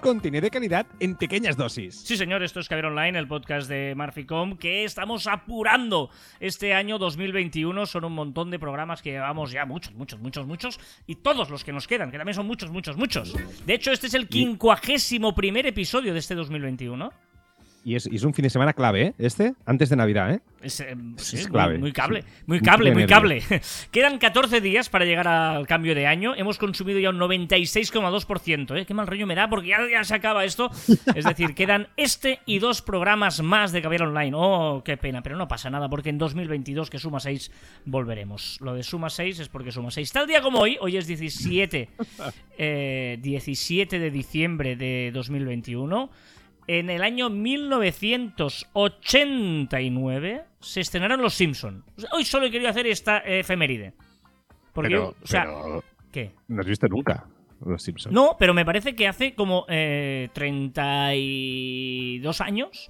Contenido de calidad en pequeñas dosis. Sí, señor, esto es Caber Online, el podcast de Marficom, que estamos apurando este año 2021. Son un montón de programas que llevamos ya muchos, muchos, muchos, muchos. Y todos los que nos quedan, que también son muchos, muchos, muchos. De hecho, este es el quincuagésimo primer episodio de este 2021. Y es, y es un fin de semana clave, ¿eh? Este, antes de Navidad, ¿eh? Es, eh, sí, Es clave. Muy, cable, muy cable, muy cable. Quedan 14 días para llegar al cambio de año. Hemos consumido ya un 96,2%. ¿eh? Qué mal rollo me da porque ya, ya se acaba esto. Es decir, quedan este y dos programas más de Caviar Online. Oh, qué pena, pero no pasa nada porque en 2022, que suma 6, volveremos. Lo de suma 6 es porque suma 6. Tal día como hoy, hoy es 17, eh, 17 de diciembre de 2021. En el año 1989 se estrenaron Los Simpson. Hoy solo he querido hacer esta efeméride. Porque, Pero, yo- o sea, pero ¿qué? no has visto nunca Los Simpsons. No, pero me parece que hace como eh, 32 años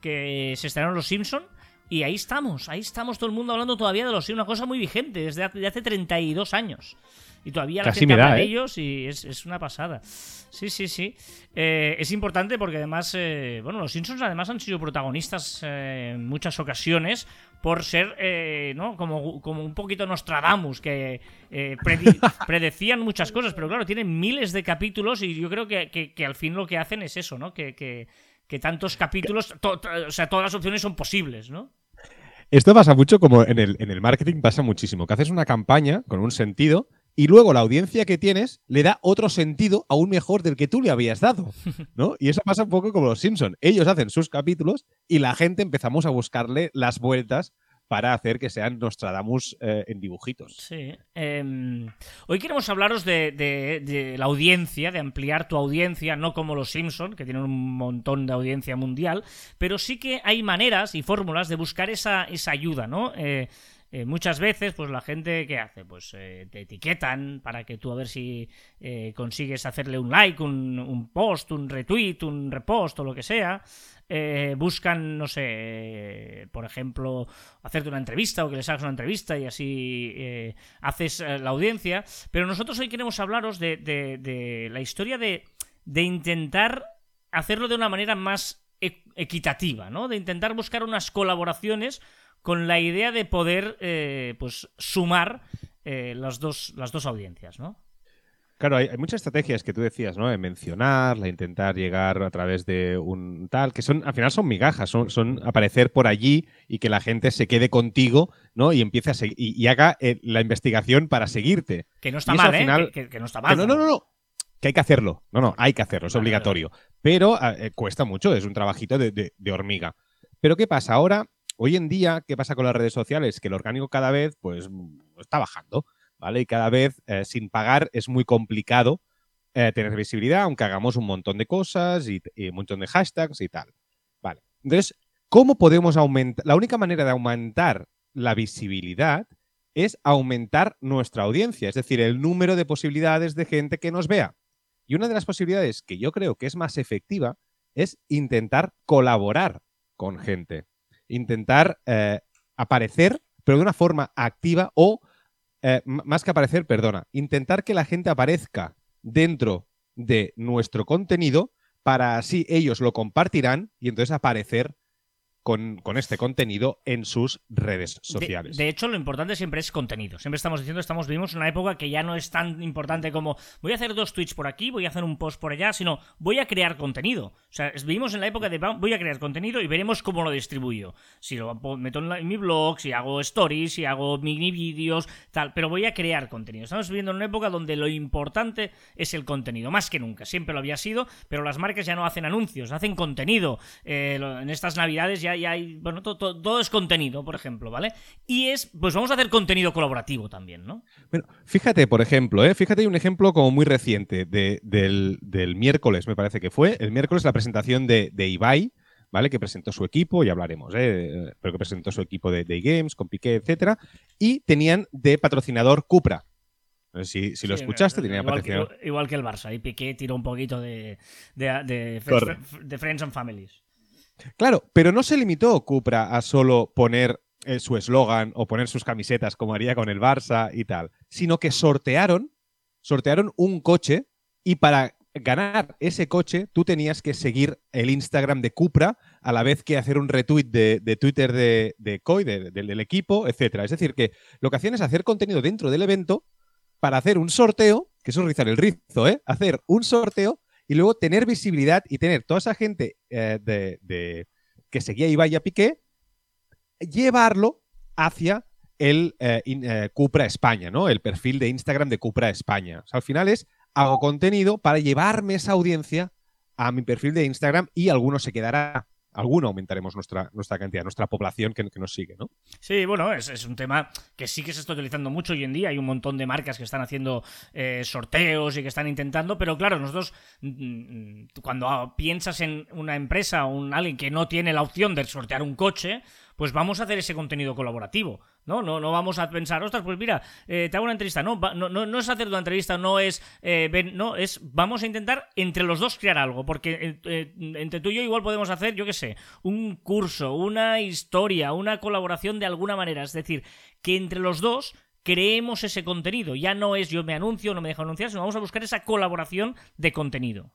que se estrenaron Los Simpson y ahí estamos, ahí estamos todo el mundo hablando todavía de los Simpson, una cosa muy vigente desde hace, de hace 32 años. Y todavía la gente me da, habla de ¿eh? ellos y es, es una pasada. Sí, sí, sí. Eh, es importante porque además, eh, bueno, los Simpsons además han sido protagonistas eh, en muchas ocasiones por ser, eh, ¿no? Como, como un poquito Nostradamus, que predi- predecían muchas cosas, pero claro, tienen miles de capítulos y yo creo que, que- que al fin lo que hacen es eso, ¿no? Que, que- que tantos capítulos, to- to- o sea, todas las opciones son posibles, ¿no? Esto pasa mucho como en el, en el marketing pasa muchísimo, que haces una campaña con un sentido y luego la audiencia que tienes le da otro sentido aún mejor del que tú le habías dado, ¿no? Y eso pasa un poco como los Simpson. Ellos hacen sus capítulos y la gente empezamos a buscarle las vueltas para hacer que sean Nostradamus eh, en dibujitos. Sí. Em, hoy queremos hablaros de, de- la audiencia, de ampliar tu audiencia, no como los Simpson, que tienen un montón de audiencia mundial, pero sí que hay maneras y fórmulas de buscar esa, esa ayuda, ¿no? Eh, eh, muchas veces, pues la gente, ¿qué hace? Pues eh, te etiquetan para que tú a ver si eh, consigues hacerle un like, un, post, un retweet, un repost o lo que sea. Buscan, no sé, por ejemplo, hacerte una entrevista o que les hagas una entrevista y así haces la audiencia. Pero nosotros hoy queremos hablaros de, de- de la historia de, de intentar hacerlo de una manera más e- equitativa, ¿no? De intentar buscar unas colaboraciones con la idea de poder, eh, pues, sumar eh, las, dos, las dos audiencias, ¿no? Claro, hay, hay muchas estrategias que tú decías, ¿no? De mencionarla, intentar llegar a través de un tal, que son, al final son migajas, son, son aparecer por allí y que la gente se quede contigo, ¿no? Y empiece a seguir, y, y haga eh, la investigación para seguirte. Que no está mal, al ¿eh? final- Que, que- que no está mal. no, no, no, no. Que hay que hacerlo. No, no, hay que hacerlo, es obligatorio. Pero eh, cuesta mucho, es un trabajito de, de- de hormiga. Pero ¿qué pasa? Ahora, hoy en día, ¿qué pasa con las redes sociales? Que el orgánico cada vez, pues, mm, está bajando, ¿vale? Y cada vez, eh, sin pagar, es muy complicado eh, tener visibilidad, aunque hagamos un montón de cosas y, y un montón de hashtags y tal. Vale. Entonces, ¿cómo podemos aumentar? La única manera de aumentar la visibilidad es aumentar nuestra audiencia, es decir, el número de posibilidades de gente que nos vea. Y una de las posibilidades que yo creo que es más efectiva es intentar colaborar con gente, intentar eh, aparecer, pero de una forma activa o, eh, más que aparecer, perdona, intentar que la gente aparezca dentro de nuestro contenido para así ellos lo compartirán y entonces aparecer con, con este contenido en sus redes De- sociales. De, hecho, lo importante siempre es contenido. Siempre estamos diciendo, estamos vivimos en una época que ya no es tan importante como voy a hacer dos tweets por aquí, voy a hacer un post por allá, sino voy a crear contenido. O sea, vivimos en la época de voy a crear contenido y veremos cómo lo distribuyo. Si lo meto en, la- en mi blog, si hago stories, si hago mini vídeos, tal, pero voy a crear contenido. Estamos viviendo en una época donde lo importante es el contenido, más que nunca. Siempre lo había sido, pero las marcas ya no hacen anuncios, hacen contenido. Eh, en estas navidades ya, hay, bueno, todo es contenido, por ejemplo, ¿vale? Y es, pues vamos a hacer contenido colaborativo también, ¿no? Bueno, fíjate, por ejemplo, ¿eh? fíjate un ejemplo como muy reciente de- del, del miércoles, me parece que fue. El miércoles la presentación de, de Ibai, ¿vale? Que presentó su equipo, ya hablaremos, ¿eh? Pero que presentó su equipo de, de games, con Piqué, etcétera. Y tenían de patrocinador Cupra. Si, si lo escuchaste, tenía igual que, igual que el Barça. Y Piqué tiró un poquito de, de, de, Friends and Families. Claro, pero no se limitó Cupra a solo poner eh, su eslogan o poner sus camisetas como haría con el Barça y tal, sino que sortearon, sortearon un coche y para ganar ese coche tú tenías que seguir el Instagram de Cupra a la vez que hacer un retweet de, Twitter de, de COI, del equipo, etc. Es decir, que lo que hacían es hacer contenido dentro del evento para hacer un sorteo, que eso es rizar el rizo, ¿eh? Hacer un sorteo y luego tener visibilidad y tener toda esa gente eh, de, que seguía Ibai a Piqué, llevarlo hacia el eh, eh, Cupra España, ¿no? El perfil de Instagram de Cupra España. al final es hago contenido para llevarme esa audiencia a mi perfil de Instagram y alguno se quedará alguno aumentaremos nuestra, nuestra cantidad, nuestra población que, nos sigue, ¿no? Sí, bueno, es, un tema que sí que se está utilizando mucho hoy en día. Hay un montón de marcas que están haciendo eh, sorteos y que están intentando, pero claro, nosotros mm, mm, cuando piensas en una empresa o un, alguien que no tiene la opción de sortear un coche, pues vamos a hacer ese contenido colaborativo. ¿no? No, no vamos a pensar, ostras, pues mira, eh, te hago una entrevista. No, no, no, es hacer una entrevista, no es, eh, no, es, vamos a intentar entre los dos crear algo, porque eh, entre tú y yo igual podemos hacer, yo qué sé, un curso, una historia, una colaboración de alguna manera. Es decir, que entre los dos creemos ese contenido. Ya no es yo me anuncio, no me dejo anunciar, sino vamos a buscar esa colaboración de contenido.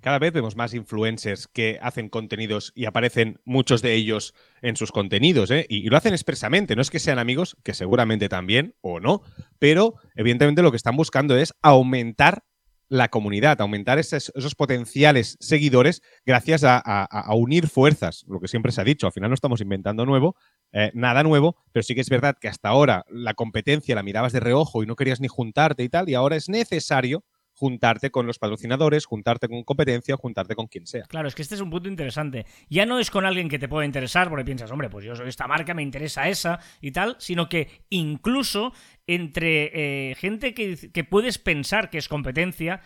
Cada vez vemos más influencers que hacen contenidos y aparecen muchos de ellos en sus contenidos, ¿eh? y, lo hacen expresamente. No es que sean amigos, que seguramente también, o no, pero evidentemente lo que están buscando es aumentar la comunidad, aumentar esos, potenciales seguidores gracias a, unir fuerzas, lo que siempre se ha dicho, al final no estamos inventando nuevo, eh, nada nuevo, pero sí que es verdad que hasta ahora la competencia la mirabas de reojo y no querías ni juntarte y tal, y ahora es necesario juntarte con los patrocinadores, juntarte con competencia, juntarte con quien sea. Claro, es que este es un punto interesante. Ya no es con alguien que te pueda interesar, porque piensas, hombre, pues yo soy esta marca, me interesa esa y tal, sino que incluso entre eh, gente que, que puedes pensar que es competencia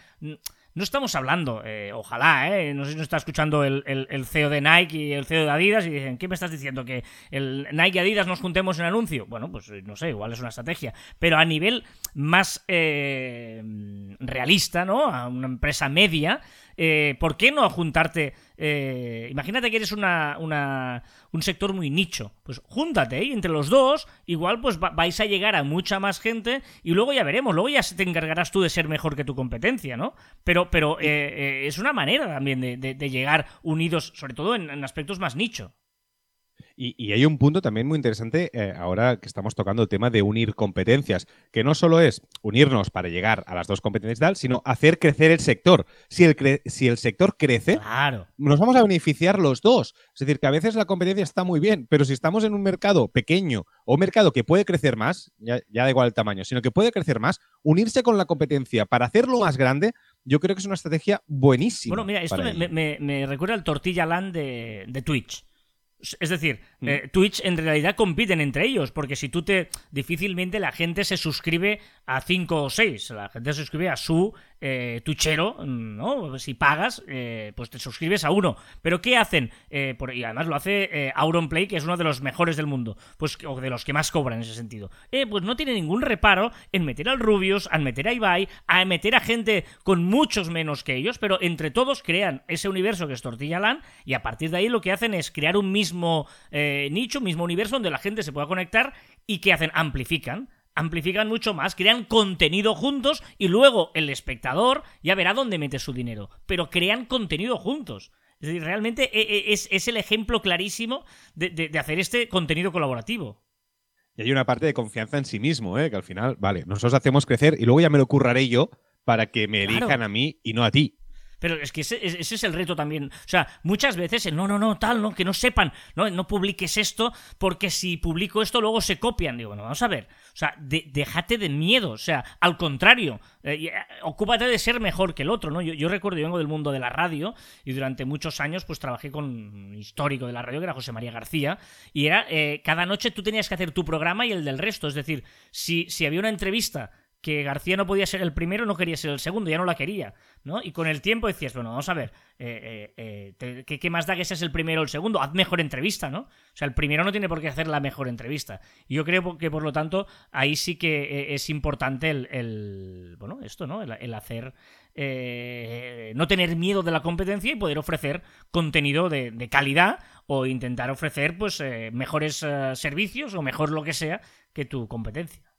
no estamos hablando, eh, ojalá, eh, no sé si nos está escuchando el, CEO de Nike y el CEO de Adidas y dicen, ¿qué me estás diciendo? ¿Que el Nike y Adidas nos juntemos en anuncio? Bueno, pues eh, no sé, igual es una estrategia. Pero a nivel más eh, realista, ¿no? A una empresa media, eh, ¿por qué no juntarte? Eh, imagínate que eres una, un sector muy nicho. Pues júntate y entre los dos, igual pues vais a llegar a mucha más gente y luego ya veremos, luego ya te encargarás tú de ser mejor que tu competencia, ¿no? Pero, pero eh, es una manera también de, llegar unidos, sobre todo en aspectos más nicho. Y, hay un punto también muy interesante eh, ahora que estamos tocando el tema de unir competencias, que no solo es unirnos para llegar a las dos competencias tal, sino hacer crecer el sector. Si el, si el sector crece, nos vamos a beneficiar los dos. Es decir, que a veces la competencia está muy bien, pero si estamos en un mercado pequeño o un mercado que puede crecer más, ya, da igual el tamaño, sino que puede crecer más, unirse con la competencia para hacerlo más grande, yo creo que es una estrategia buenísima. Bueno, mira, esto me, recuerda al Tortilla Land de, de Twitch. Es decir. Eh, Twitch en realidad compiten entre ellos, porque si tú te. difícilmente la gente se suscribe a 5 o 6, la gente se suscribe a su eh, tuchero, ¿no? Si pagas, eh, pues te suscribes a uno. Pero ¿qué hacen? Eh, y además lo hace eh, Auronplay, que es uno de los mejores del mundo, pues o de los que más cobran en ese sentido. pues no tiene ningún reparo en meter al Rubius, al meter a Ibai, a meter a gente con muchos menos que ellos, pero entre todos crean ese universo que es Tortilla Land y a partir de ahí lo que hacen es crear un mismo nicho, un mismo universo donde la gente se pueda conectar y ¿qué hacen? Amplifican amplifican mucho más, crean contenido juntos y luego el espectador ya verá dónde mete su dinero. Pero crean contenido juntos. Es decir, realmente e, e, es, el ejemplo clarísimo de, hacer este contenido colaborativo. Y hay una parte de confianza en sí mismo, ¿eh? que al final, vale, nosotros hacemos crecer y luego ya me lo curraré yo para que me elijan a mí y no a ti. Pero es que ese, es el reto también. O sea, muchas veces no, no, no, tal, no, que no sepan, no, no publiques esto, porque si publico esto luego se copian. Digo, bueno, vamos a ver. O sea, déjate de miedo. O sea, al contrario, eh, eh, ocúpate de ser mejor que el otro, ¿no? Yo, recuerdo, yo vengo del mundo de la radio y durante muchos años pues trabajé con un histórico de la radio que era José María García y era, eh, cada noche tú tenías que hacer tu programa y el del resto. Es decir, si, si había una entrevista que García no podía ser el primero, no quería ser el segundo, ya no la quería, ¿no? Y con el tiempo decías, bueno, vamos a ver, eh, eh, eh, ¿qué, más da que seas el primero o el segundo? Haz mejor entrevista, ¿no? O sea, el primero no tiene por qué hacer la mejor entrevista. Y yo creo que, por lo tanto, ahí sí que es importante el, bueno, esto, ¿no? El, hacer, no tener miedo de la competencia y poder ofrecer contenido de, calidad o intentar ofrecer, pues, mejores servicios o mejor lo que sea que tu competencia.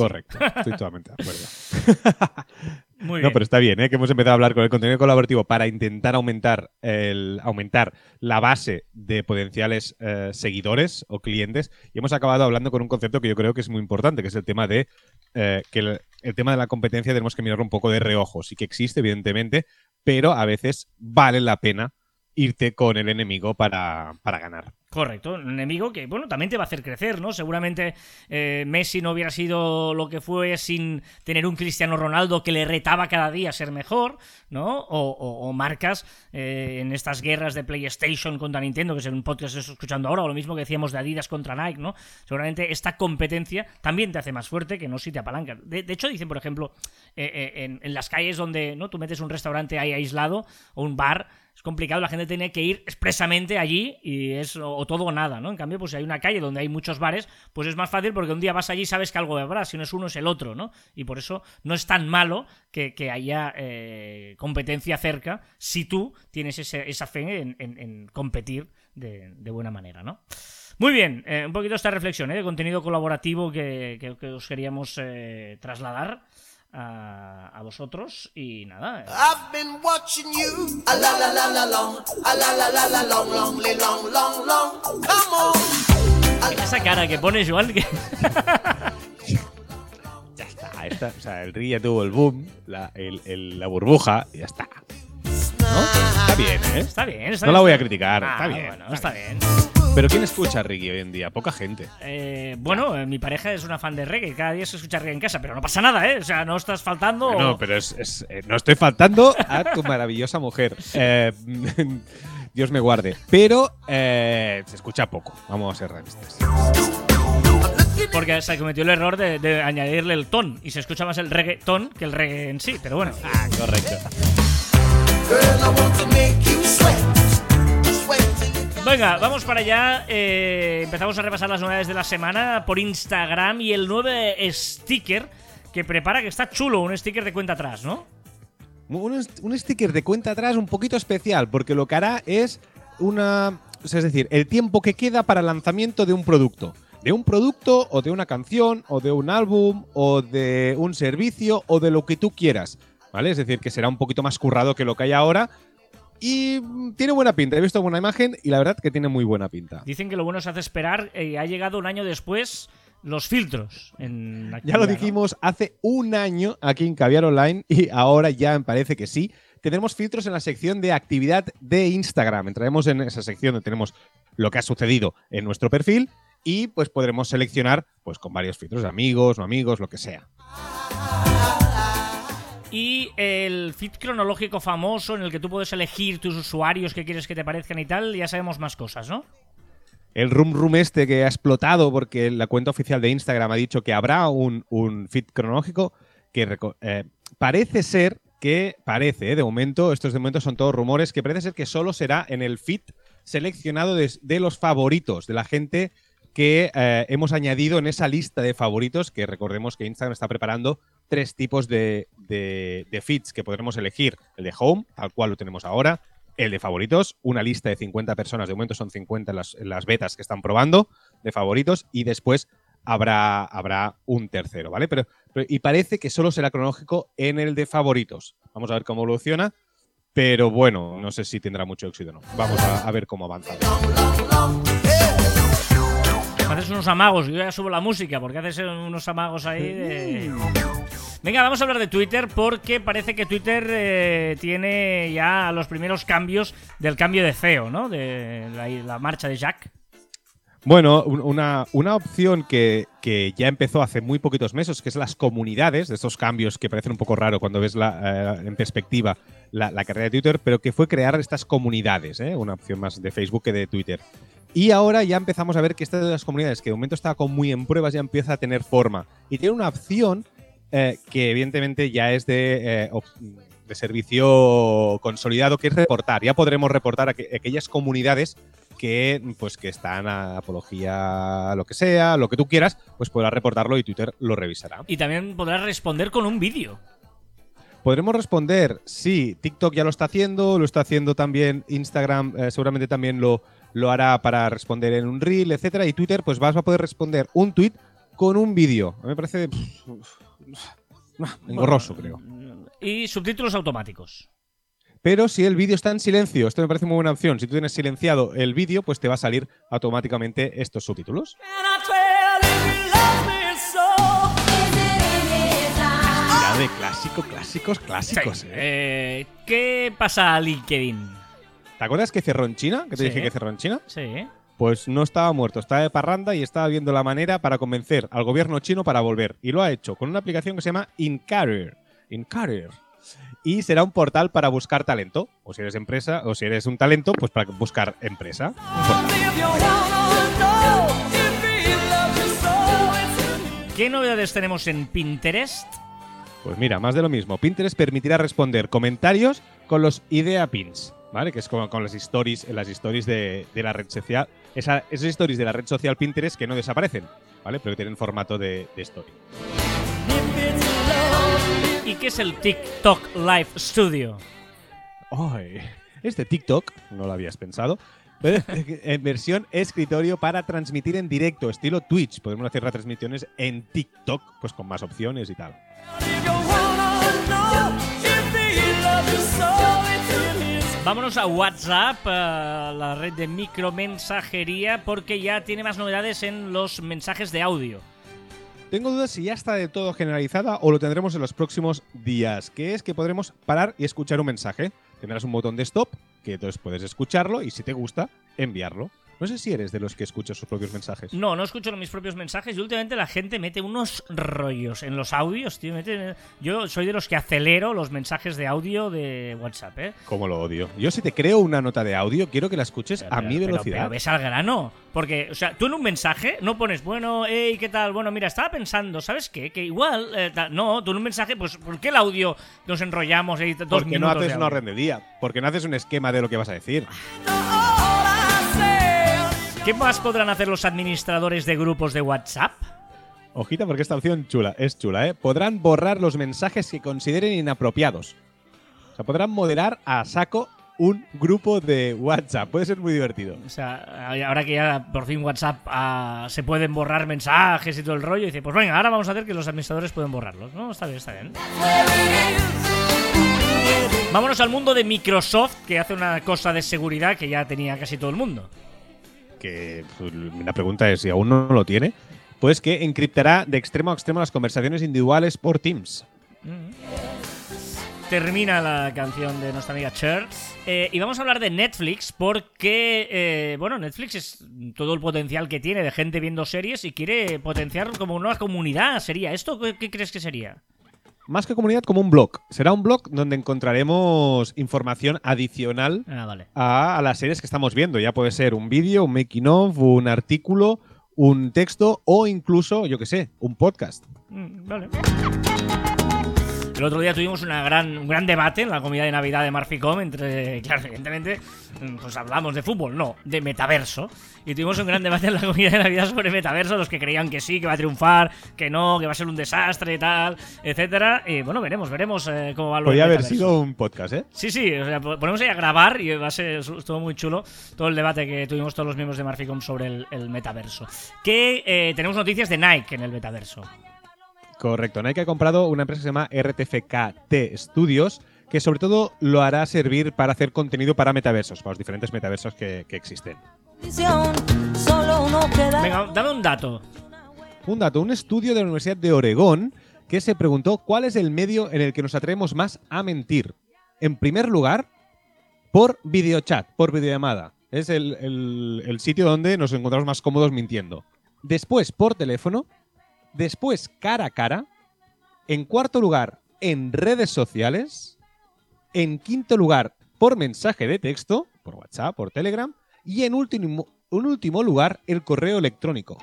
Correcto, estoy totalmente de acuerdo. Muy No, pero está bien, ¿eh? que hemos empezado a hablar con el contenido colaborativo para intentar aumentar, el, aumentar la base de potenciales eh, seguidores o clientes y hemos acabado hablando con un concepto que yo creo que es muy importante, que es el tema de eh, que el, tema de la competencia tenemos que mirarlo un poco de reojo. Sí que existe, evidentemente, pero a veces vale la pena irte con el enemigo para, para ganar. Correcto, un enemigo que, bueno, también te va a hacer crecer, ¿no? Seguramente eh, Messi no hubiera sido lo que fue sin tener un Cristiano Ronaldo que le retaba cada día a ser mejor, ¿no? O, marcas eh, en estas guerras de PlayStation contra Nintendo, que es un podcast que estoy escuchando ahora, o lo mismo que decíamos de Adidas contra Nike, ¿no? Seguramente esta competencia también te hace más fuerte que no si te apalancas. De, hecho, dicen, por ejemplo, eh, en, en, las calles donde ¿no? tú metes un restaurante ahí aislado o un bar, es complicado, la gente tiene que ir expresamente allí y es o, todo o nada, ¿no? En cambio, pues si hay una calle donde hay muchos bares, pues es más fácil porque un día vas allí y sabes que algo habrá, si no es uno es el otro, ¿no? Y por eso no es tan malo que, haya eh, competencia cerca si tú tienes esa fe en, competir de, buena manera, ¿no? Muy bien, eh, un poquito esta reflexión ¿eh? de contenido colaborativo que, os queríamos trasladar a, vosotros y nada. Esa cara que pones, Joan. Que... ya está, o sea, el Río tuvo el boom, la, la burbuja, y ya está. Está bien, ¿eh? Está bien, No la voy a criticar, ah, está bien. Bueno, está bien. ¿Pero quién escucha reggae hoy en día? Poca gente. Eh, bueno, eh, mi pareja es una fan de reggae. Cada día se escucha reggae en casa, pero no pasa nada, ¿eh? O sea, no estás faltando. No, pero es, eh, no estoy faltando a tu maravillosa mujer. Dios me guarde. Pero se escucha poco. Vamos a ser realistas. Porque se cometió el error de, de añadirle el ton y se escucha más el reggaeton que el reggae en sí, pero bueno. Ah, correcto. Venga, vamos para allá. Eh, empezamos a repasar las novedades de la semana por Instagram y el nuevo sticker que prepara, que está chulo, un sticker de cuenta atrás, ¿no? Un, sticker de cuenta atrás un poquito especial, porque lo que hará es una. es decir, el tiempo que queda para el lanzamiento de un producto. De un producto, o de una canción, o de un álbum, o de un servicio, o de lo que tú quieras. ¿Vale? Es decir, que será un poquito más currado que lo que hay ahora, y tiene buena pinta. He visto buena imagen y la verdad que tiene muy buena pinta. Dicen que lo bueno se hace esperar y ha llegado un año después los filtros. ya lo dijimos hace un año aquí en Caviar Online y ahora ya me parece que sí. Tenemos filtros en la sección de actividad de Instagram. Entraremos en esa sección donde tenemos lo que ha sucedido en nuestro perfil y pues podremos seleccionar pues con varios filtros, amigos, no amigos, lo que sea. Y el feed cronológico famoso en el que tú puedes elegir tus usuarios que quieres que te parezcan y tal, ya sabemos más cosas, ¿no? El Room Room este que ha explotado porque la cuenta oficial de Instagram ha dicho que habrá un, un feed cronológico que eh, parece ser que, parece, eh, de momento, estos de momento son todos rumores, que parece ser que solo será en el feed seleccionado de, los favoritos, de la gente que eh, hemos añadido en esa lista de favoritos, que recordemos que Instagram está preparando tres tipos de, de, feeds que podremos elegir. El de home, tal cual lo tenemos ahora. El de favoritos, una lista de 50 personas, de momento son 50 las, las betas que están probando de favoritos. Y después habrá, habrá un tercero, ¿vale? Pero, y parece que solo será cronológico en el de favoritos. Vamos a ver cómo evoluciona. Pero bueno, no sé si tendrá mucho éxito o no. Vamos a, a ver cómo avanza. Haces unos amagos, yo ya subo la música, porque haces unos amagos ahí de... Venga, vamos a hablar de Twitter porque parece que Twitter eh, tiene ya los primeros cambios del cambio de CEO, ¿no? De la, marcha de Jack. Bueno, una, opción que, ya empezó hace muy poquitos meses, que es las comunidades, de estos cambios que parecen un poco raro cuando ves la, eh, en perspectiva la, carrera de Twitter, pero que fue crear estas comunidades, ¿eh? una opción más de Facebook que de Twitter. Y ahora ya empezamos a ver que esta de las comunidades, que de momento está como muy en pruebas, ya empieza a tener forma. Y tiene una opción eh, que evidentemente ya es de, eh, de servicio consolidado, que es reportar. Ya podremos reportar a que- aquellas comunidades que, pues, que están a apología, lo que sea, lo que tú quieras, pues podrás reportarlo y Twitter lo revisará. Y también podrás responder con un vídeo. Podremos responder, sí, TikTok ya lo está haciendo, lo está haciendo también Instagram, eh, seguramente también lo, lo hará para responder en un reel, etcétera, y Twitter, pues vas a poder responder un tweet con un vídeo. A mí me parece engorroso, creo. Y subtítulos automáticos. Pero si el vídeo está en silencio, esto me parece muy buena opción. Si tú tienes silenciado el vídeo, pues te va a salir automáticamente estos subtítulos. Ya de clásico, clásicos, clásicos. Sí. ¿eh? Eh, ¿Qué pasa a LinkedIn? ¿Te acuerdas que cerró en China? Que te Sí. dije que cerró en China. Sí. Pues no estaba muerto, estaba de parranda y estaba viendo la manera para convencer al gobierno chino para volver. Y lo ha hecho con una aplicación que se llama Incareer. Incareer. Y será un portal para buscar talento. O si eres empresa, o si eres un talento, pues para buscar empresa. ¿Qué novedades tenemos en Pinterest? Pues mira, más de lo mismo. Pinterest permitirá responder comentarios con los idea pins, ¿vale? Que es como con las stories, en las stories de, de la red social. Esa- esas stories de la red social Pinterest que no desaparecen, ¿vale? Pero que tienen formato de, de story. ¿Y qué es el TikTok Live Studio? Ay, este TikTok, no lo habías pensado, en versión escritorio para transmitir en directo, estilo Twitch. Podemos hacer retransmisiones en TikTok, pues con más opciones y tal. Vámonos a WhatsApp, a la red de micromensajería, porque ya tiene más novedades en los mensajes de audio. Tengo dudas si ya está de todo generalizada o lo tendremos en los próximos días, que es que podremos parar y escuchar un mensaje. Tendrás un botón de stop, que entonces puedes escucharlo y si te gusta, enviarlo. No sé si eres de los que escuchas sus propios mensajes. No, no escucho mis propios mensajes y últimamente la gente mete unos rollos en los audios, tío. mete- Yo soy de los que acelero los mensajes de audio de WhatsApp, ¿eh? Como lo odio. Yo si te creo una nota de audio, quiero que la escuches a Pero- mi pero- velocidad. Pero, ves al grano. Porque, o sea, tú en un mensaje no pones, bueno, hey, ¿qué tal? Bueno, mira, estaba pensando, ¿sabes qué? Que igual, eh, no, tú en un mensaje, pues, ¿por qué el audio nos enrollamos ahí dos Porque no haces una orden de día. Porque no haces un esquema de lo que vas a decir. ¿Qué más podrán hacer los administradores de grupos de WhatsApp? Ojita porque esta opción chula, es chula, ¿eh? Podrán borrar los mensajes que consideren inapropiados. O sea, podrán moderar a saco un grupo de WhatsApp. Puede ser muy divertido. O sea, ahora que ya por fin WhatsApp ah, se pueden borrar mensajes y todo el rollo, dice, pues venga, ahora vamos a hacer que los administradores pueden borrarlos. No, está bien, está bien. Vámonos al mundo de Microsoft, que hace una cosa de seguridad que ya tenía casi todo el mundo. Que pues, la pregunta es si aún no lo tiene. Pues que encriptará de extremo a extremo las conversaciones individuales por Teams. Termina la canción de nuestra amiga Cher. Eh, y vamos a hablar de Netflix porque, eh, bueno, Netflix es todo el potencial que tiene de gente viendo series y quiere potenciar como una comunidad. ¿Sería esto? ¿Qué, qué crees que sería? Más que comunidad, como un blog. Será un blog donde encontraremos información adicional Ah, vale. a, a las series que estamos viendo. Ya puede ser un vídeo, un making of, un artículo, un texto o incluso, yo qué sé, un podcast. Mm, Vale. El otro día tuvimos una gran, un gran debate en la comida de Navidad de Marficom entre, claro, evidentemente, pues hablamos de fútbol, no, de metaverso. Y tuvimos un gran debate en la comida de Navidad sobre metaverso, los que creían que sí, que va a triunfar, que no, que va a ser un desastre, tal, etcétera. Y bueno, veremos, veremos eh, cómo va lo Podría haber sido un podcast, ¿eh? Sí, sí, o sea, po- ponemos ahí a grabar y va a ser estuvo muy chulo todo el debate que tuvimos todos los miembros de Marficom sobre el, el metaverso. Que eh, tenemos noticias de Nike en el metaverso. Correcto. Nike ha comprado una empresa que se llama RTFKT Studios, que sobre todo lo hará servir para hacer contenido para metaversos, para los diferentes metaversos que, que existen. Solo uno queda. Venga, dame un dato. Un dato, un estudio de la Universidad de Oregón que se preguntó cuál es el medio en el que nos atrevemos más a mentir. En primer lugar, por videochat, por videollamada. Es el, el- el sitio donde nos encontramos más cómodos mintiendo. Después, por teléfono. Después, cara a cara. En cuarto lugar, en redes sociales. En quinto lugar, por mensaje de texto, por WhatsApp, por Telegram. Y en último, en último lugar, el correo electrónico.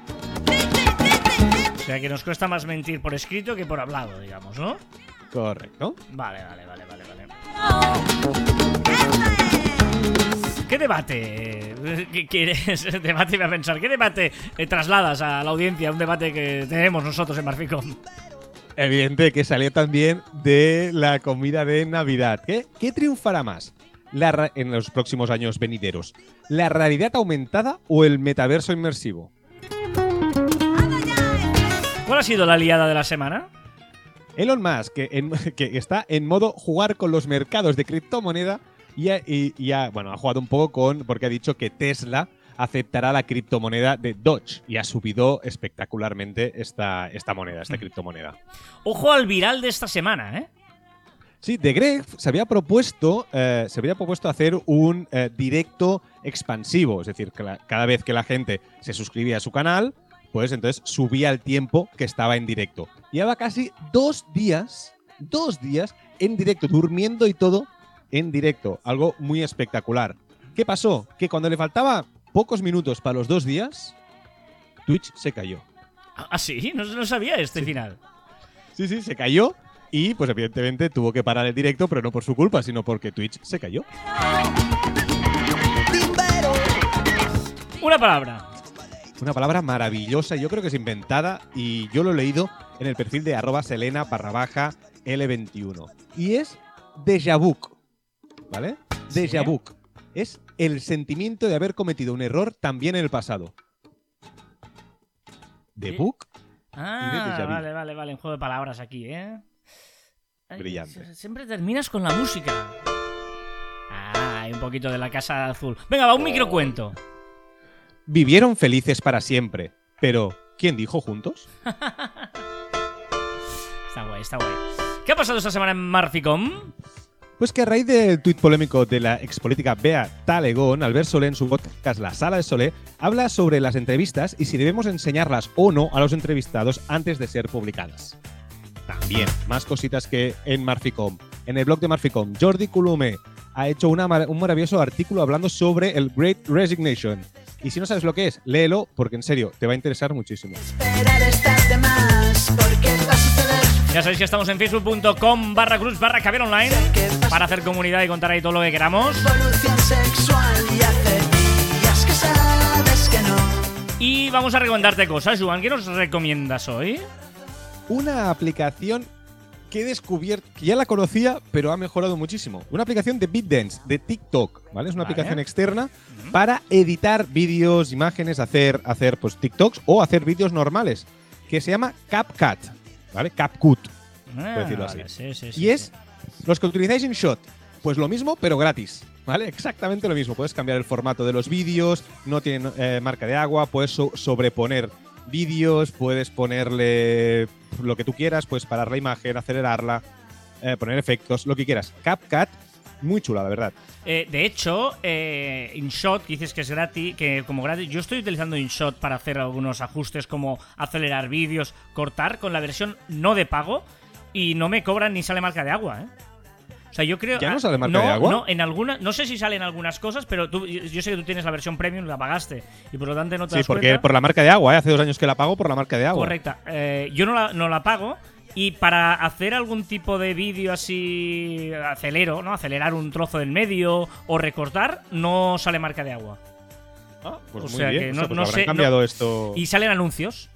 O sea que nos cuesta más mentir por escrito que por hablado, digamos, ¿no? Correcto. Vale, vale, vale, vale, vale. ¿Qué debate? ¿Qué quieres? Debate, voy a pensar. ¿Qué debate eh, trasladas a la audiencia? Un debate que tenemos nosotros en Marficom. Evidente que salió también de la comida de Navidad. ¿Qué, qué triunfará más la en los próximos años venideros? ¿La realidad aumentada o el metaverso inmersivo? ¿Cuál ha sido la liada de la semana? Elon Musk, que, en- que está en modo jugar con los mercados de criptomoneda y, ha- y- y ha, bueno, ha jugado un poco con, porque ha dicho que Tesla aceptará la criptomoneda de Doge y ha subido espectacularmente esta, esta moneda, esta criptomoneda. Ojo al viral de esta semana, ¿eh? Sí, The Greg se había propuesto, eh, se había propuesto hacer un eh, directo expansivo, es decir, que la- cada vez que la gente se suscribía a su canal, pues entonces subía el tiempo que estaba en directo. Lleva casi dos días, dos días en directo, durmiendo y todo en directo, algo muy espectacular. ¿Qué pasó? Que cuando le faltaba pocos minutos para los dos días, Twitch se cayó. Ah, sí, no, no sabía este final. Sí, sí, se cayó y pues evidentemente tuvo que parar el directo, pero no por su culpa, sino porque Twitch se cayó. Una palabra. Una palabra maravillosa, yo creo que es inventada y yo lo he leído en el perfil de arroba selena barra baja L21. Y es déjà vu, ¿vale? Déjà vu. Es el sentimiento de haber cometido un error también en el pasado. ¿Qué? book, Ah, vale, vale, vale. Un juego de palabras aquí, ¿eh? Ay, Brillante. sie- Siempre terminas con la música. Ah, hay un poquito de la casa azul. Venga, va, un microcuento. vivieron felices para siempre. Pero, ¿quién dijo juntos? Está guay, está guay. ¿Qué ha pasado esta semana en Marficom? Pues que a raíz del tuit polémico de la expolítica Bea Talegón, Albert Solé en su podcast La Sala de Solé habla sobre las entrevistas y si debemos enseñarlas o no a los entrevistados antes de ser publicadas. También, más cositas que en Marficom. En el blog de Marficom, Jordi Culume ha hecho un maravilloso artículo hablando sobre el Great Resignation. Y si no sabes lo que es, léelo porque en serio te va a interesar muchísimo. esperar de más porque Ya sabéis que estamos en facebook.com barra cruz barra caber online para hacer comunidad y contar ahí todo lo que queramos. evolución sexual y hace días que sabes que no Y vamos a recomendarte cosas. Juan, ¿qué nos recomiendas hoy? una aplicación que he descubierto, que ya la conocía, pero ha mejorado muchísimo. Una aplicación de BitDance, de TikTok, ¿vale? Es una Vale. aplicación externa para editar vídeos, imágenes, hacer, hacer pues, TikToks o hacer vídeos normales, que se llama CapCut, ¿vale? CapCut. Ah, decirlo así. sí, sí, sí, Y es los que utilizáis InShot, pues lo mismo, pero gratis. ¿Vale? Exactamente lo mismo. Puedes cambiar el formato de los vídeos, no tiene eh, marca de agua, puedes so- sobreponer vídeos, puedes ponerle lo que tú quieras, puedes parar la imagen, acelerarla, eh, poner efectos, lo que quieras. CapCut, muy chula, la verdad. Eh, de hecho, eh, InShot, que dices que es gratis, que como gratis, yo estoy utilizando InShot para hacer algunos ajustes como acelerar vídeos, cortar con la versión no de pago y no me cobran ni sale marca de agua, ¿eh? O sea, yo creo. ¿Ya no ah, sale marca no, de agua? No, en alguna, no sé si salen algunas cosas, pero tú, yo sé que tú tienes la versión premium, la pagaste y por lo tanto no te Sí, das porque cuenta. por la marca de agua, ¿eh? hace dos años que la pago por la marca de agua. Correcta. Eh, yo no la, no la pago. Y para hacer algún tipo de vídeo así acelero, ¿no? Acelerar un trozo en medio o recortar, no sale marca de agua. Ah, pues O muy sea bien. que O sea, no- pues no sé, cambiado esto. Y salen anuncios.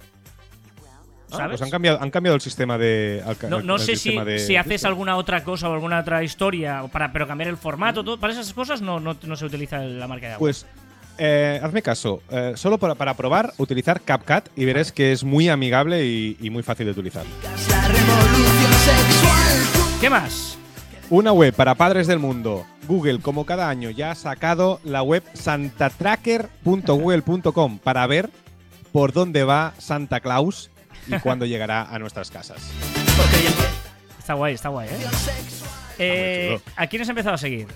Ah, ¿Sabes? pues han cambiado, han cambiado el sistema de. al- no sé si, de- si haces alguna otra cosa o alguna otra historia, o para, pero cambiar el formato, todo, para esas cosas no, no, no se utiliza la marca de agua. Pues eh, hazme caso, eh, solo para, para probar, utilizar CapCut y veréis que es muy amigable y, y muy fácil de utilizar. La revolución sexual ¿Qué más? Una web para padres del mundo. Google, como cada año, ya ha sacado la web santatracker.google.com para ver por dónde va Santa Claus y cuándo llegará a nuestras casas. Está guay, está guay, ¿eh? Eh. ¿A quién has empezado a seguir?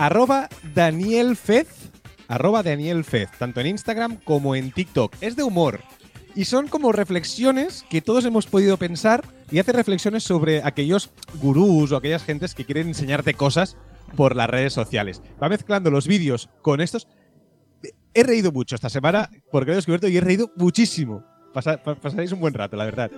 arroba Daniel Fez, arroba Daniel Fez, tanto en Instagram como en TikTok. Es de humor. Y son como reflexiones que todos hemos podido pensar y hace reflexiones sobre aquellos gurús o aquellas gentes que quieren enseñarte cosas por las redes sociales. Va mezclando los vídeos con estos. he reído mucho esta semana porque lo he descubierto y he reído muchísimo. Pasa- pa- pasaréis un buen rato, la verdad.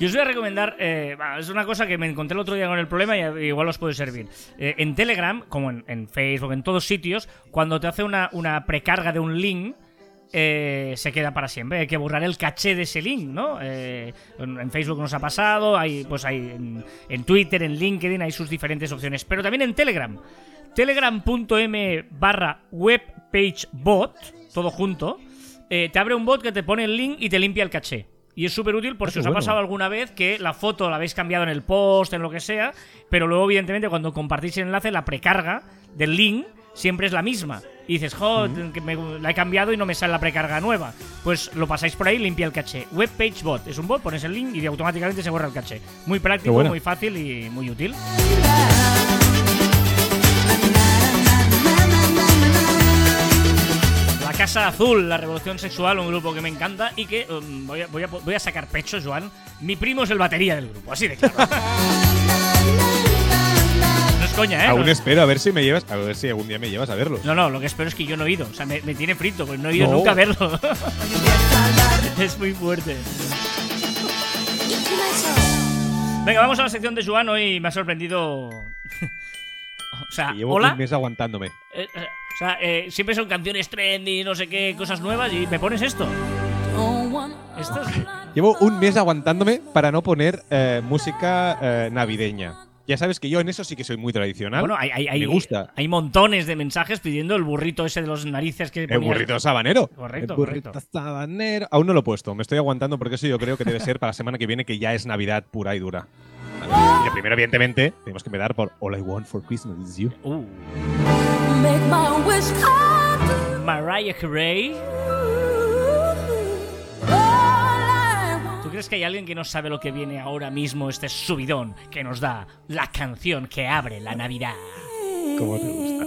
Yo os voy a recomendar, eh, es una cosa que me encontré el otro día con el problema y eh, igual os puede servir. Eh, en Telegram, como en, en Facebook, en todos sitios, cuando te hace una, una precarga de un link, eh, se queda para siempre. Hay que borrar el caché de ese link, ¿no? Eh, en, Facebook nos ha pasado, hay, pues hay en, en Twitter, en LinkedIn, hay sus diferentes opciones. Pero también en Telegram. Telegram.m barra webpagebot, todo junto, eh, te abre un bot que te pone el link y te limpia el caché. Y es súper útil por Ah, si os ha pasado alguna vez que la foto la habéis cambiado en el post, en lo que sea, pero luego, evidentemente, cuando compartís el enlace, la precarga del link siempre es la misma. Y dices, jo, que me- la he cambiado y no me sale la precarga nueva. Pues lo pasáis por ahí y limpia el caché. Webpagebot es un bot, pones el link y automáticamente se borra el caché. Muy práctico, muy fácil y muy útil. La Casa Azul, la Revolución Sexual, un grupo que me encanta y que um, voy, a, voy a- voy a sacar pecho, Joan. Mi primo es el batería del grupo, así de claro. no es coña, ¿eh? Aún No- espero a ver si me llevas, a ver si algún día me llevas a verlos. No, no, lo que espero es que yo no he ido. O sea, me, me tiene frito, pues no he ido No. nunca a verlo. es muy fuerte. Venga, vamos a la sección de Joan. Hoy me ha sorprendido. o sea, llevo hola. un mes aguantándome. Eh, eh, o sea, eh, siempre son canciones trendy, no sé qué, cosas nuevas y me pones esto. Esto es- Llevo un mes aguantándome para no poner música navideña. Ya sabes que yo en eso sí que soy muy tradicional. Bueno, hay, me gusta. Hay montones de mensajes pidiendo el burrito ese de los narices que El ponías. burrito sabanero. Correcto, El burrito correcto. sabanero. Aún no lo he puesto. Me estoy aguantando porque eso yo creo que debe ser para la semana que viene, que ya es Navidad pura y dura. Y que primero, evidentemente, tenemos que empezar por All I Want for Christmas is You. Uh, Make my wish. Mariah Carey. Crees que hay alguien que no sabe lo que viene ahora mismo, este subidón que nos da la canción que abre la Navidad? ¿Cómo te gusta?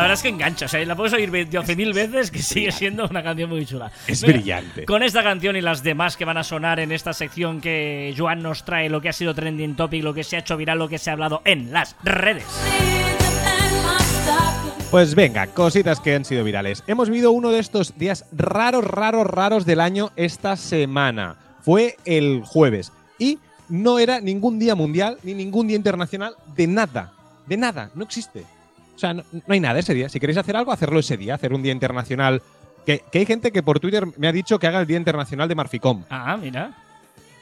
La verdad es que engancha, o sea, la puedes oír 12.000 veces que sigue siendo una canción muy chula. Es brillante. Con esta canción y las demás que van a sonar en esta sección que Joan nos trae, lo que ha sido trending topic, lo que se ha hecho viral, lo que se ha hablado en las redes. Pues venga, cositas que han sido virales. Hemos vivido uno de estos días raros, raros, raros del año esta semana. Fue el jueves. Y no era ningún día mundial ni ningún día internacional de nada. De nada, no existe. O sea, no, no hay nada ese día. Si queréis hacer algo, hacerlo ese día. Hacer un día internacional. Que, que hay gente que por Twitter me ha dicho que haga el Día Internacional de Marficom. Ah, mira.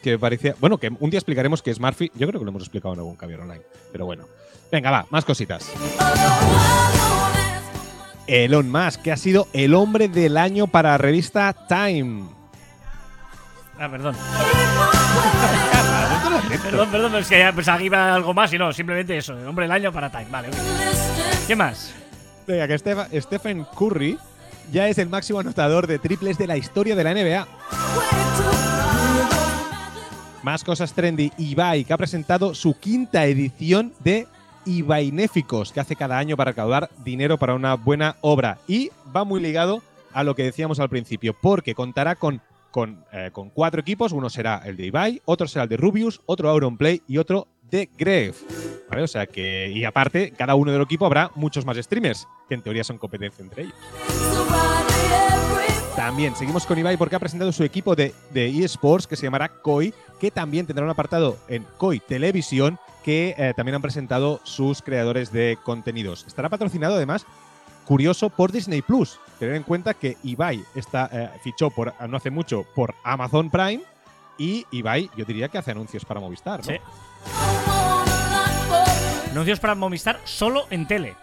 Que me parecía. Bueno, que un día explicaremos qué es Marfi. Yo creo que lo hemos explicado en algún caviar online. Pero bueno. Venga, va, más cositas. Elon Musk, que ha sido el hombre del año para la revista Time. Ah, perdón. Perdón, perdón, es que ya pensaba que iba algo más y no, simplemente eso. el Hombre del año para Time. Vale. ¿Qué más? Venga, que Steph- Stephen Curry ya es el máximo anotador de triples de la historia de la NBA. Más cosas trendy. Ibai, que ha presentado su quinta edición de Ibainéficos, que hace cada año para recaudar dinero para una buena obra. Y va muy ligado a lo que decíamos al principio, porque contará con, con, eh, con cuatro equipos. Uno será el de Ibai, otro será el de Rubius, otro Auronplay y otro de Gref. ¿Vale? O sea que, y aparte, cada uno del equipo habrá muchos más streamers, que en teoría son competencia entre ellos. También seguimos con Ibai porque ha presentado su equipo de, de eSports que se llamará KOI, que también tendrá un apartado en KOI Televisión, que eh, también han presentado sus creadores de contenidos. Estará patrocinado además, curioso, por Disney Plus. Tener en cuenta que Ibai está, eh, fichó por, no hace mucho por Amazon Prime y Ibai, yo diría que hace anuncios para Movistar. ¿no? Sí. Anuncios para Movistar solo en tele.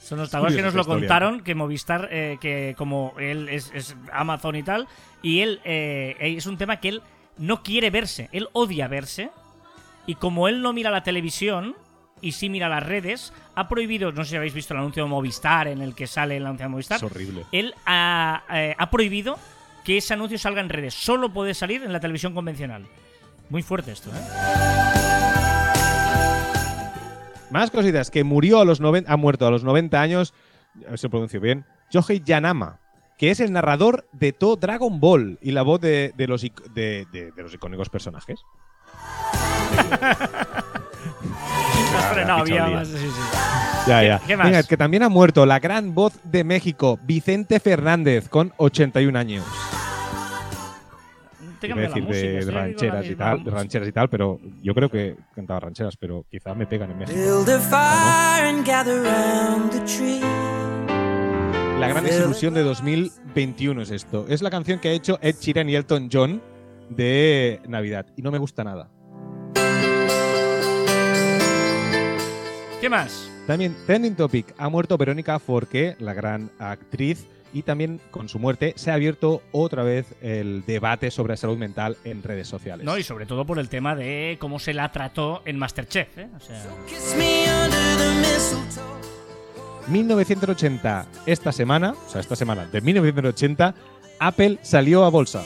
Son los tablas que nos lo contaron, que Movistar, eh, que como él es, es Amazon y tal, y él eh, es un tema que él no quiere verse, él odia verse, y como él no mira la televisión y sí mira las redes, ha prohibido, no sé si habéis visto el anuncio de Movistar en el que sale el anuncio de Movistar, Es horrible. él ha, eh, ha prohibido que ese anuncio salga en redes, solo puede salir en la televisión convencional. Muy fuerte esto, ¿eh? Más cositas, que murió a los 90, ha muerto a los 90 años, a ver si lo pronuncio bien, Yohei Yanama, que es el narrador de todo Dragon Ball y la voz de, de los, de, de- de los icónicos personajes. Frenado sí, sí. Ya, ¿Qué- ya. qué más? Venga, que también ha muerto la gran voz de México, Vicente Fernández, con 81 años. La decir música, de, la rancheras y tal, de rancheras y tal, pero yo creo que cantaba rancheras, pero quizá me pegan en México. La gran desilusión de 2021 es esto. Es la canción que ha hecho Ed Sheeran y Elton John de Navidad y no me gusta nada. ¿Qué más? También Trending Topic ha muerto Verónica Forqué, la gran actriz, y también con su muerte se ha abierto otra vez el debate sobre salud mental en redes sociales. No, y sobre todo por el tema de cómo se la trató en Masterchef. ¿eh? O sea, Kiss me under the mistletoe. 1980, esta semana, o sea, esta semana de 1980, Apple salió a bolsa.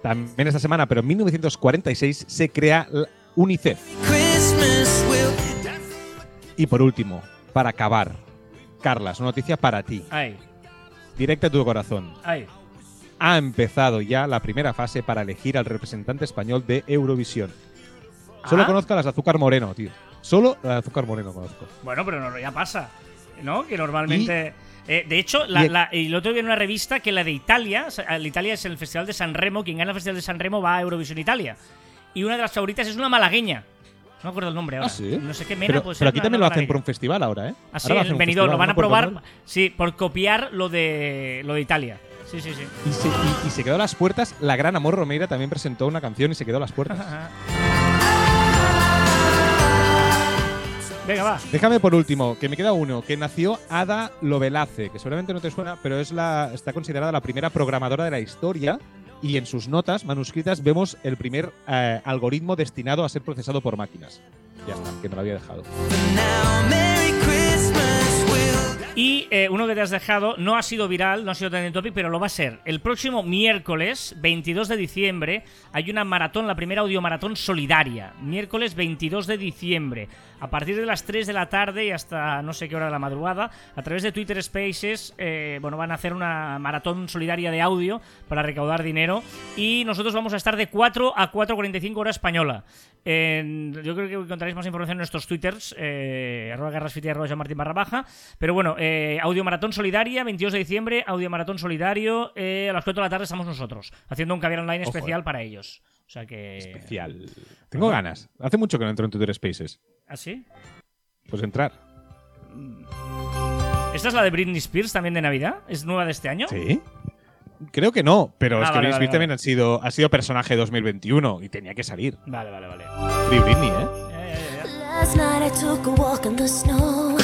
También esta semana, pero en 1946 se crea UNICEF. Y por último, para acabar, Carlas, una noticia para ti, ay, directa a tu corazón. ay. Ha empezado ya la primera fase para elegir al representante español de Eurovisión. Solo Ah. conozco a las de Azúcar Moreno, tío. Solo las de Azúcar Moreno conozco. Bueno, pero no, ya pasa. ¿No? Que normalmente. eh, de hecho, la, y- la- el otro día en una revista que la de Italia, la Italia es el Festival de San Remo, quien gana el Festival de San Remo va a Eurovisión Italia. Y una de las favoritas es una malagueña. No me acuerdo el nombre ahora. Ah, sí. No sé qué mena, Pero, pues pero aquí también lo hacen por un festival ahora, ¿eh? Así, Ahora hacen el Benidorm, lo van a probar. Sí, por copiar lo de lo de Italia. Sí, sí, sí. Y se, y- y se quedó a las puertas. La gran Amor Romeira también presentó una canción y se quedó a las puertas. Venga, va. Déjame por último, que me queda uno, que nació Ada Lovelace, que seguramente no te suena, pero es la, está considerada la primera programadora de la historia y en sus notas manuscritas vemos el primer eh, algoritmo destinado a ser procesado por máquinas. Ya está, que me lo había dejado. Y eh, uno que te has dejado no ha sido viral, no ha sido trending topic, pero lo va a ser. El próximo miércoles, 22 de diciembre, hay una maratón, la primera audiomaratón solidaria. Miércoles 22 de diciembre. A partir de las 3 de la tarde y hasta no sé qué hora de la madrugada, a través de Twitter Spaces, eh, bueno, van a hacer una maratón solidaria de audio para recaudar dinero. Y nosotros vamos a estar de 4 a 4.45 hora española. Yo creo que encontraréis más información en nuestros twitters, eh, arroba garrasfiti, arroba Joan barra baja. Pero bueno, eh, audio maratón solidaria, 22 de diciembre, audio maratón solidario. eh, a las 4 de la tarde estamos nosotros, haciendo un caviar online Ojo, especial para ellos. O sea que. Especial. Tengo ganas. Hace mucho que no entro en Twitter Spaces. ¿Ah, sí? Pues entrar. ¿Esta es la de Britney Spears también de Navidad? ¿Es nueva de este año? ¿Sí? Creo que no, pero Ah, es que vale, Britney vale, Spears también ha sido, ha sido personaje 2021 y tenía que salir. Vale, vale, vale. Free Britney, ¿eh? Ya, ya, ya,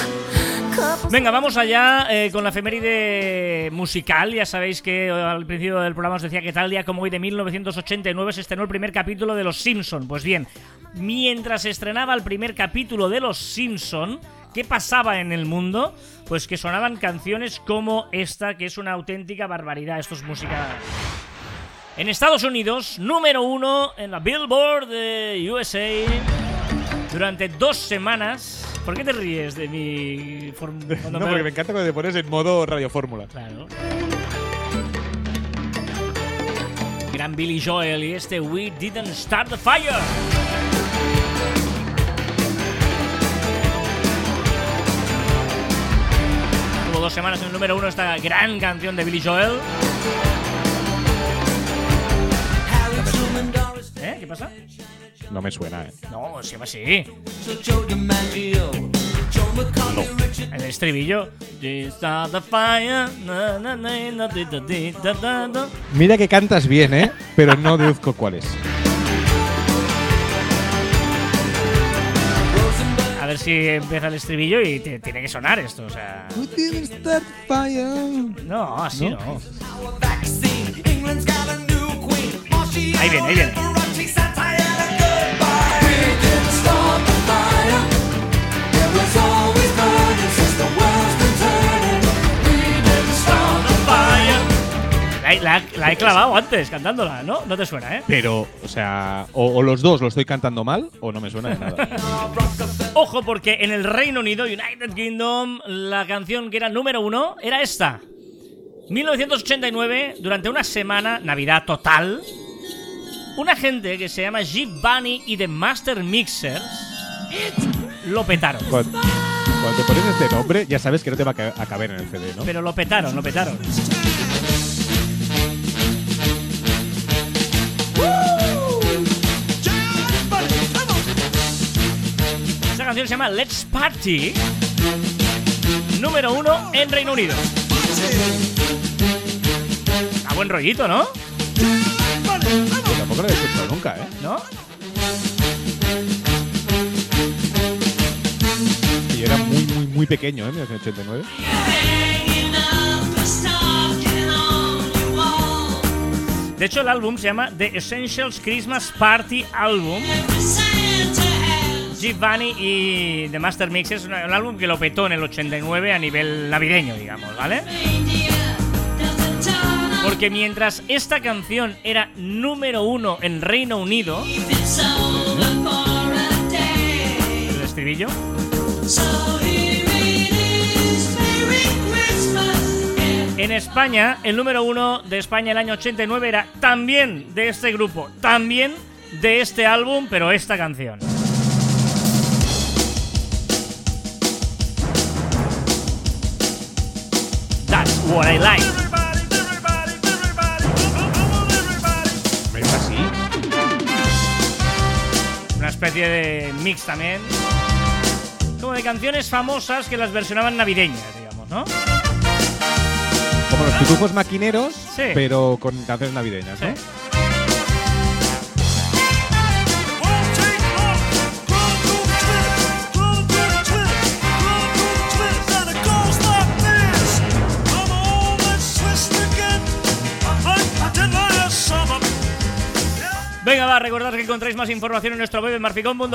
Venga, vamos allá eh, con la efeméride musical. Ya sabéis que eh, al principio del programa os decía que tal día como hoy de 1989 se estrenó el primer capítulo de Los Simpson. Pues bien, mientras se estrenaba el primer capítulo de Los Simpson, ¿qué pasaba en el mundo? Pues que sonaban canciones como esta, que es una auténtica barbaridad. Esto es música en Estados Unidos, número uno en la Billboard de USA durante dos semanas. ¿Por qué te ríes de mi No, me- porque me encanta cuando te pones en modo Radio Fórmula. Claro. Gran Billy Joel y este We Didn't Start the Fire. Tuvo dos semanas en el número uno esta gran canción de Billy Joel. ¿Eh? ¿Qué pasa? No me suena, ¿eh? No, Joe McCartney, Richard El estribillo. Mira que cantas bien, ¿eh? Pero no deduzco cuál es. A ver si empieza el estribillo y te- tiene que sonar esto, o sea. No, así no. She Ahí viene, ahí viene. La, la- la he clavado antes cantándola, ¿no? No te suena, ¿eh? Pero, o sea, o, o los dos lo estoy cantando mal o no me suena de nada. Ojo, porque en el Reino Unido, United Kingdom, la canción que era número uno era esta. 1989, durante una semana, Navidad total, una gente que se llama G Bunny y The Master Mixers lo petaron. Cuando, cuando te pones este nombre, ya sabes que no te va a ca- a caber en el CD, ¿no? Pero lo petaron, lo petaron. Esta canción se llama Let's Party. Número uno en Reino Unido. A buen rollito, ¿no? Tampoco lo he escuchado nunca, ¿eh? ¿No? Muy, pequeño, ¿eh? 1989. De hecho, el álbum se llama The Essentials Christmas Party Album. Giovanni y The Master Mix es un álbum que lo petó en el 89 a nivel navideño, digamos, ¿vale? Porque mientras esta canción era número uno en Reino Unido, el estribillo, en España, el número uno de España el año 89 era también de este grupo, también de este álbum, pero esta canción. That's what I like. ¿Es así? Una especie de mix también. Como de canciones famosas que las versionaban navideñas, digamos, ¿no? Como los pitufos maquineros, Sí. pero con canciones navideñas, ¿no? Sí. Venga, va, recordad que encontráis más información en nuestro web en marficon.com,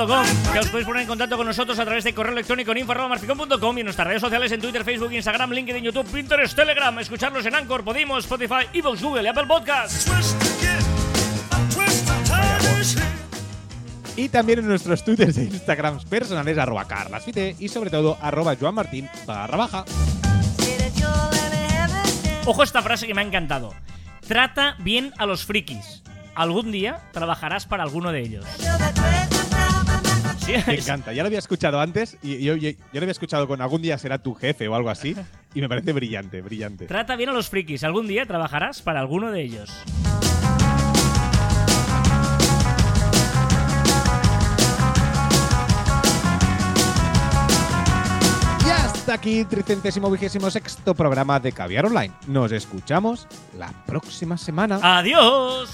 que os podéis poner en contacto con nosotros a través de correo electrónico en info.marficon.com y en nuestras redes sociales en Twitter, Facebook, Instagram, LinkedIn, YouTube, Pinterest, Telegram, escucharnos en Anchor, Podimo, Spotify, Evox, Google y Apple Podcasts. Y también en nuestros twitters e instagrams personales, arroba carlasfite y sobre todo arroba joanmartin barra baja. Ojo esta frase que me ha encantado. Trata bien a los frikis. Algún día trabajarás para alguno de ellos. Sí, Me encanta. Ya lo había escuchado antes y yo, yo- yo lo había escuchado con algún día será tu jefe o algo así y me parece brillante, brillante. Trata bien a los frikis. Algún día trabajarás para alguno de ellos. Y hasta aquí, tricentésimo vigésimo sexto programa de Caviar Online. Nos escuchamos la próxima semana. ¡Adiós!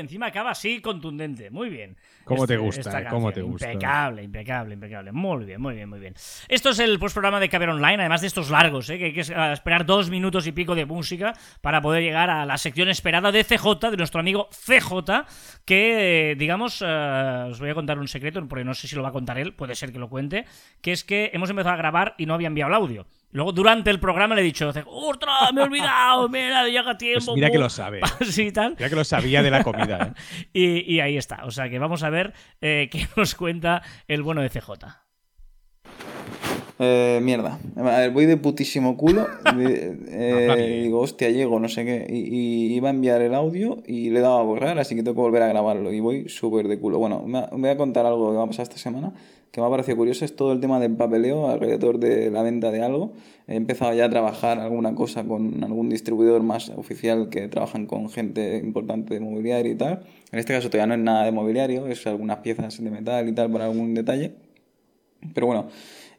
Encima acaba así contundente. Muy bien. ¿Cómo te Este- gusta, eh? ¿Cómo te gusta? Impecable, impecable, impecable. Muy bien, muy bien, muy bien. Esto es el postprograma de Caber Online, además de estos largos, ¿eh? que hay que esperar dos minutos y pico de música para poder llegar a la sección esperada de CJ, de nuestro amigo CJ, que, eh, digamos, eh, os voy a contar un secreto, porque no sé si lo va a contar él, puede ser que lo cuente, que es que hemos empezado a grabar y no había enviado el audio. Luego, durante el programa, le he dicho, ¡ostras, me he olvidado! ¡Mira, llega tiempo! Pues mira que lo sabe. Sí, y tal. Mira que lo sabía de la comida. ¿eh? Y, y ahí está. O sea que vamos a ver eh, qué nos cuenta el bueno de CJ. Eh, mierda. A ver, voy de putísimo culo. de- eh, digo, hostia, llego, no sé qué. Y, y iba a enviar el audio y le daba a borrar, así que tengo que volver a grabarlo. Y voy súper de culo. Bueno, me, voy a contar algo que me ha pasado esta semana que me ha parecido curioso. Es todo el tema del papeleo alrededor de la venta de algo. He empezado ya a trabajar alguna cosa con algún distribuidor más oficial que trabajan con gente importante de mobiliario y tal. En este caso todavía no es nada de mobiliario, es algunas piezas de metal y tal para algún detalle. Pero bueno,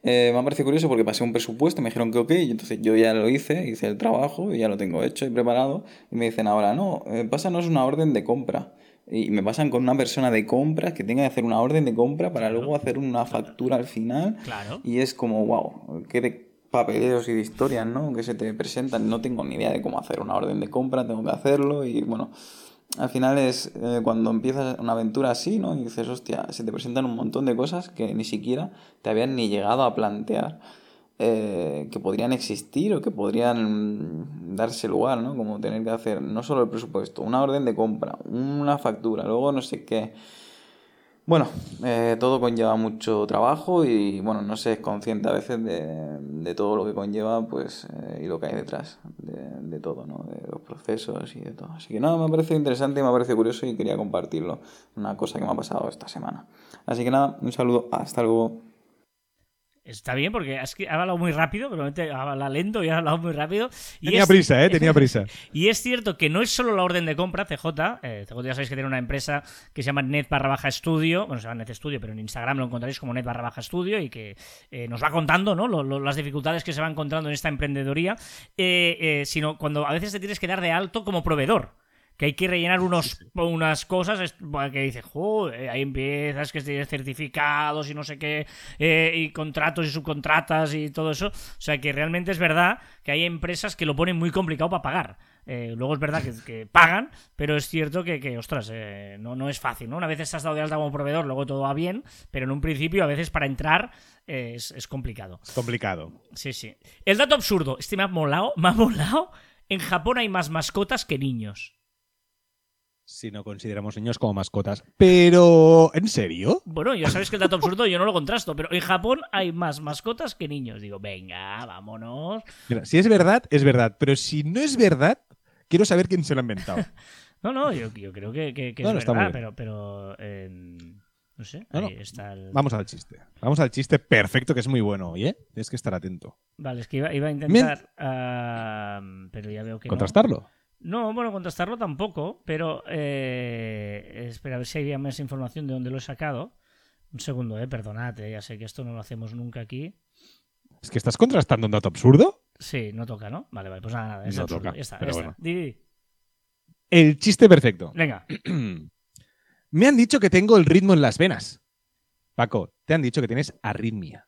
eh, me ha parecido curioso porque pasé un presupuesto, me dijeron que ok, y entonces yo ya lo hice, hice el trabajo y ya lo tengo hecho y preparado. Y me dicen ahora, no, eh, pásanos una orden de compra. Y me pasan con una persona de compras que tenga que hacer una orden de compra para luego hacer una factura al final. Claro. Y es como, wow, qué de papeleos y de historias, ¿no? Que se te presentan. No tengo ni idea de cómo hacer una orden de compra, tengo que hacerlo y bueno. Al final es eh, cuando empiezas una aventura así, ¿no? Y dices, hostia, se te presentan un montón de cosas que ni siquiera te habían ni llegado a plantear eh, que podrían existir o que podrían darse lugar, ¿no? Como tener que hacer no solo el presupuesto, una orden de compra, una factura, luego no sé qué. Bueno, eh, todo conlleva mucho trabajo y bueno, no se es consciente a veces de, todo lo que conlleva pues eh, y lo que hay detrás de, todo, ¿no? De los procesos y de todo. Así que nada, me ha parecido interesante y me ha parecido curioso y quería compartirlo. Una cosa que me ha pasado esta semana. Así que nada, un saludo, hasta luego. Está bien porque es que ha hablado muy rápido, pero habla lento y ha hablado muy rápido. Y Tenía es- prisa, ¿eh? Tenía prisa. Y es cierto que no es solo la orden de compra, CJ. eh, CJ ya sabéis que tiene una empresa que se llama Net barra baja estudio. Bueno, se llama Net Studio, pero en Instagram lo encontraréis como Net barra baja estudio y que eh, nos va contando ¿no? Lo- lo- las dificultades que se va encontrando en esta emprendedoría. eh, eh, sino cuando a veces te tienes que dar de alto como proveedor. Que hay que rellenar unos, unas cosas que dices, joder, ahí empiezas, que tienes certificados y no sé qué, eh, y contratos y subcontratas y todo eso. O sea que realmente es verdad que hay empresas que lo ponen muy complicado para pagar. Eh, luego es verdad que, que pagan, pero es cierto que, que, ostras, eh, no, no es fácil, ¿no? Una vez estás dado de alta como proveedor, luego todo va bien, pero en un principio a veces para entrar eh, es, es complicado. Es complicado. Sí, sí. El dato absurdo, este me ha molado, me ha molado. En Japón hay más mascotas que niños. Si no consideramos niños como mascotas. Pero, ¿en serio? Bueno, ya sabes que el dato absurdo yo no lo contrasto, pero en Japón hay más mascotas que niños. Digo, venga, vámonos. Mira, si es verdad, es verdad. Pero si no es verdad, quiero saber quién se lo ha inventado. No, no, yo, yo creo que, que- que No, es no, está muy verdad, pero, pero eh, no sé, No, no. ahí está el... Vamos al chiste. Vamos al chiste perfecto, que es muy bueno hoy, ¿eh? Tienes que estar atento. Vale, es que iba, iba a intentar, ah, pero ya veo que. ¿Contrastarlo? No, bueno, contrastarlo tampoco, pero eh, espera a ver si hay más información de dónde lo he sacado. Un segundo, eh, perdonad, eh, ya sé que esto no lo hacemos nunca aquí. ¿Es que estás contrastando un dato absurdo? Sí, no toca, ¿no? Vale, vale, pues nada, nada, es No absurdo. toca, Ya está, pero ya está. Di, di, di. El chiste perfecto. Venga, Me han dicho que tengo el ritmo en las venas. Paco, te han dicho que tienes arritmia.